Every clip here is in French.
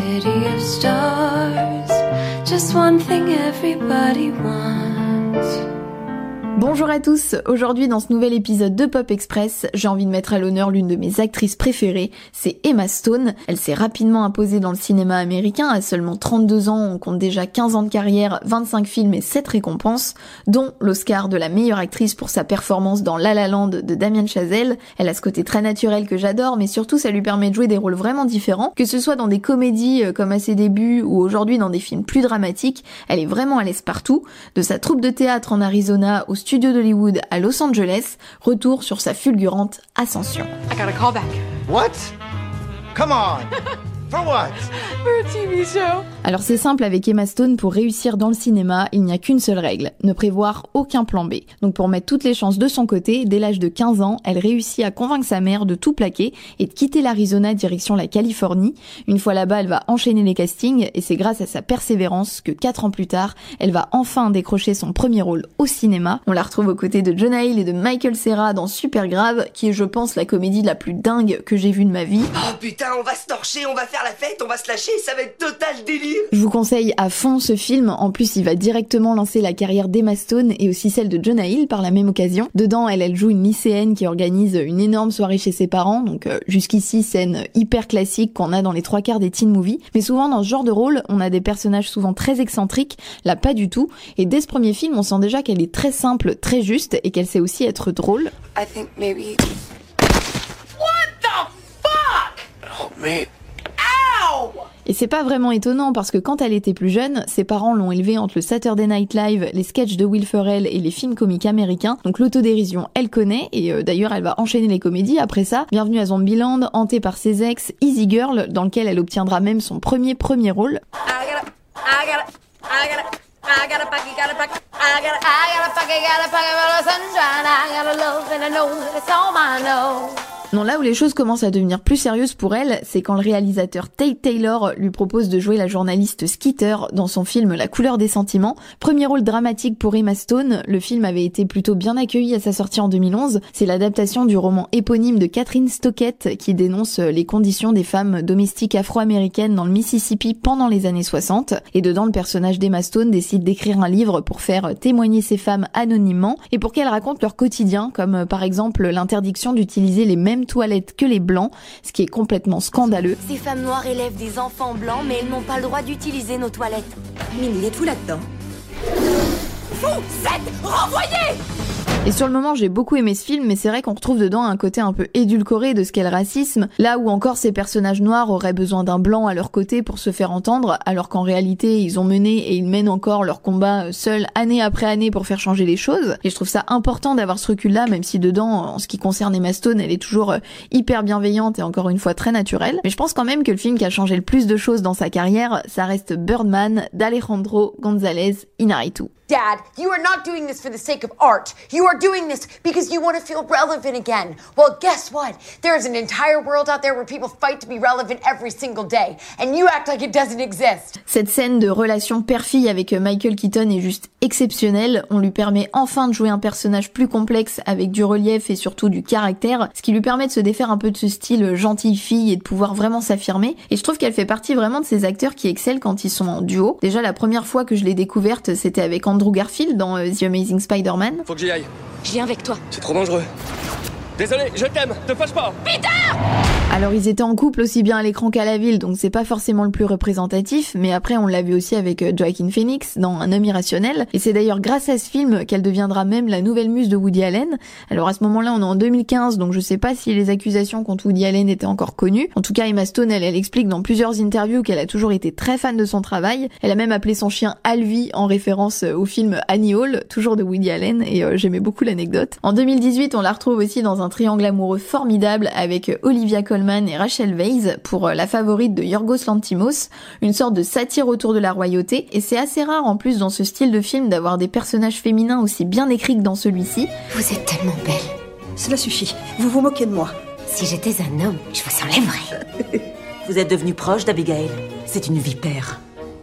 city of stars. Just one thing everybody wants. Bonjour à tous, aujourd'hui dans ce nouvel épisode de Pop Express, j'ai envie de mettre à l'honneur l'une de mes actrices préférées, c'est Emma Stone. Elle s'est rapidement imposée dans le cinéma américain, à seulement 32 ans, on compte déjà 15 ans de carrière, 25 films et 7 récompenses, dont l'Oscar de la meilleure actrice pour sa performance dans La La Land de Damien Chazelle. Elle a ce côté très naturel que j'adore, mais surtout ça lui permet de jouer des rôles vraiment différents, que ce soit dans des comédies euh, comme à ses débuts ou aujourd'hui dans des films plus dramatiques, elle est vraiment à l'aise partout, de sa troupe de théâtre en Arizona au studio d'Hollywood à Los Angeles, retour sur sa fulgurante ascension. I got a call back. What? Come on. For what? For a TV show. Alors c'est simple avec Emma Stone, pour réussir dans le cinéma, il n'y a qu'une seule règle, ne prévoir aucun plan B. Donc pour mettre toutes les chances de son côté, dès l'âge de 15 ans, elle réussit à convaincre sa mère de tout plaquer et de quitter l'Arizona direction la Californie. Une fois là-bas, elle va enchaîner les castings et c'est grâce à sa persévérance que 4 ans plus tard, elle va enfin décrocher son premier rôle au cinéma. On la retrouve aux côtés de Jonah Hill et de Michael Cera dans Super Grave, qui est je pense la comédie la plus dingue que j'ai vue de ma vie. Oh putain, on va se torcher, on va faire la fête, on va se lâcher, ça va être total délire je vous conseille à fond ce film. En plus, il va directement lancer la carrière d'Emma Stone et aussi celle de Jonah Hill par la même occasion. Dedans, elle, elle joue une lycéenne qui organise une énorme soirée chez ses parents. Donc euh, jusqu'ici, scène hyper classique qu'on a dans les trois quarts des teen movies. Mais souvent, dans ce genre de rôle, on a des personnages souvent très excentriques. Là, pas du tout. Et dès ce premier film, on sent déjà qu'elle est très simple, très juste et qu'elle sait aussi être drôle. I think maybe. What the fuck? Oh, man. Et c'est pas vraiment étonnant parce que quand elle était plus jeune, ses parents l'ont élevée entre le Saturday Night Live, les sketchs de Will Ferrell et les films comiques américains. Donc l'autodérision, elle connaît et euh, d'ailleurs elle va enchaîner les comédies après ça. Bienvenue à Zombieland, hantée par ses ex, Easy Girl, dans lequel elle obtiendra même son premier premier rôle. Non, là où les choses commencent à devenir plus sérieuses pour elle, c'est quand le réalisateur Tate Taylor lui propose de jouer la journaliste Skeeter dans son film La couleur des sentiments. Premier rôle dramatique pour Emma Stone, le film avait été plutôt bien accueilli à sa sortie en 2011. C'est l'adaptation du roman éponyme de Catherine Stockett qui dénonce les conditions des femmes domestiques afro-américaines dans le Mississippi pendant les années 60. Et dedans, le personnage d'Emma Stone décide d'écrire un livre pour faire témoigner ces femmes anonymement et pour qu'elles racontent leur quotidien, comme par exemple l'interdiction d'utiliser les mêmes toilettes que les blancs, ce qui est complètement scandaleux. Ces femmes noires élèvent des enfants blancs, mais elles n'ont pas le droit d'utiliser nos toilettes. Mine, il y a tout là-dedans. Vous êtes renvoyés Et sur le moment, j'ai beaucoup aimé ce film, mais c'est vrai qu'on retrouve dedans un côté un peu édulcoré de ce qu'est le racisme, là où encore ces personnages noirs auraient besoin d'un blanc à leur côté pour se faire entendre, alors qu'en réalité, ils ont mené et ils mènent encore leur combat seuls année après année pour faire changer les choses. Et je trouve ça important d'avoir ce recul-là, même si dedans, en ce qui concerne Emma Stone, elle est toujours euh, hyper bienveillante et encore une fois très naturelle. Mais je pense quand même que le film qui a changé le plus de choses dans sa carrière, ça reste Birdman d'Alejandro González Inarritu. Dad, you are not doing this for the sake of art. Doing this because you want to feel relevant again. Well, guess what? There is an entire world out there where people fight to be relevant every single day, and you act like it doesn't exist. Cette scène de relation père-fille avec Michael Keaton est juste exceptionnelle. On lui permet enfin de jouer un personnage plus complexe avec du relief et surtout du caractère, ce qui lui permet de se défaire un peu de ce style gentille fille et de pouvoir vraiment s'affirmer. Et je trouve qu'elle fait partie vraiment de ces acteurs qui excellent quand ils sont en duo. Déjà, la première fois que je l'ai découverte, c'était avec Andrew Garfield dans euh, The Amazing Spider-Man. Faut que j'y aille. Je viens avec toi. C'est trop dangereux. Désolé, je t'aime, te fâche pas. Alors ils étaient en couple aussi bien à l'écran qu'à la ville, donc c'est pas forcément le plus représentatif, mais après on l'a vu aussi avec euh, Joaquin Phoenix dans Un homme irrationnel, et c'est d'ailleurs grâce à ce film qu'elle deviendra même la nouvelle muse de Woody Allen. Alors à ce moment-là on est en 2015, donc je sais pas si les accusations contre Woody Allen étaient encore connues. En tout cas Emma Stone, elle, elle explique dans plusieurs interviews qu'elle a toujours été très fan de son travail. Elle a même appelé son chien Alvi en référence euh, au film Annie Hall, toujours de Woody Allen, et euh, j'aimais beaucoup l'anecdote. En 2018 on la retrouve aussi dans un triangle amoureux formidable avec Olivia Colman et Rachel Weisz pour euh, la favorite de Yorgos Lantimos, une sorte de satire autour de la royauté, et c'est assez rare en plus dans ce style de film d'avoir des personnages féminins aussi bien écrits que dans celui-ci. Vous êtes tellement belle. Cela suffit. Vous vous moquez de moi. Si j'étais un homme, je vous enlèverais. Vous êtes devenu proche d'Abigail C'est une vipère.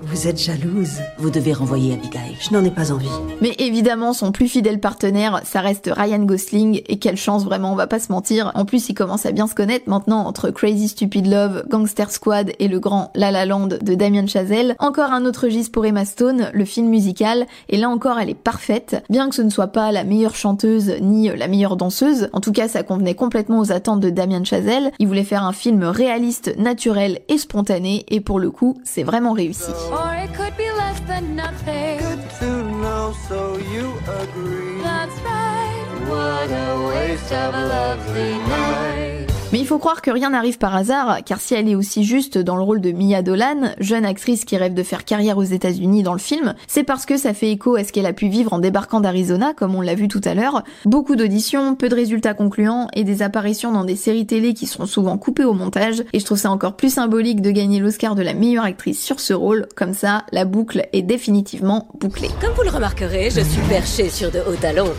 Vous êtes jalouse. Vous devez renvoyer Abigail. Je n'en ai pas envie. Mais évidemment, son plus fidèle partenaire, ça reste Ryan Gosling, et quelle chance vraiment, on va pas se mentir. En plus, ils commencent à bien se connaître maintenant entre Crazy Stupid Love, Gangster Squad et le grand La La Land de Damien Chazelle. Encore un autre gis pour Emma Stone, le film musical, et là encore, elle est parfaite. Bien que ce ne soit pas la meilleure chanteuse ni la meilleure danseuse, en tout cas, ça convenait complètement aux attentes de Damien Chazelle. Il voulait faire un film réaliste, naturel et spontané, et pour le coup, c'est vraiment réussi. Or it could be less than nothing. Good to know, so you agree. That's right. What a waste of a lovely night. Mais il faut croire que rien n'arrive par hasard, car si elle est aussi juste dans le rôle de Mia Dolan, jeune actrice qui rêve de faire carrière aux États-Unis dans le film, c'est parce que ça fait écho à ce qu'elle a pu vivre en débarquant d'Arizona, comme on l'a vu tout à l'heure. Beaucoup d'auditions, peu de résultats concluants et des apparitions dans des séries télé qui sont souvent coupées au montage. Et je trouve ça encore plus symbolique de gagner l'Oscar de la meilleure actrice sur ce rôle. Comme ça, la boucle est définitivement bouclée. Comme vous le remarquerez, je suis perchée sur de hauts talons.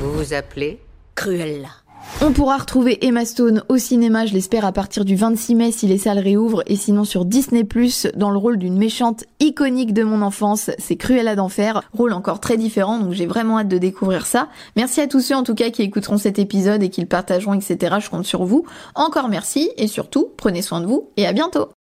vous vous appelez Cruella. On pourra retrouver Emma Stone au cinéma, je l'espère, à partir du 26 mai si les salles réouvrent, et sinon sur Disney+, dans le rôle d'une méchante iconique de mon enfance, c'est Cruella d'enfer, rôle encore très différent, donc j'ai vraiment hâte de découvrir ça. Merci à tous ceux en tout cas qui écouteront cet épisode et qui le partageront, etc. Je compte sur vous. Encore merci, et surtout, prenez soin de vous, et à bientôt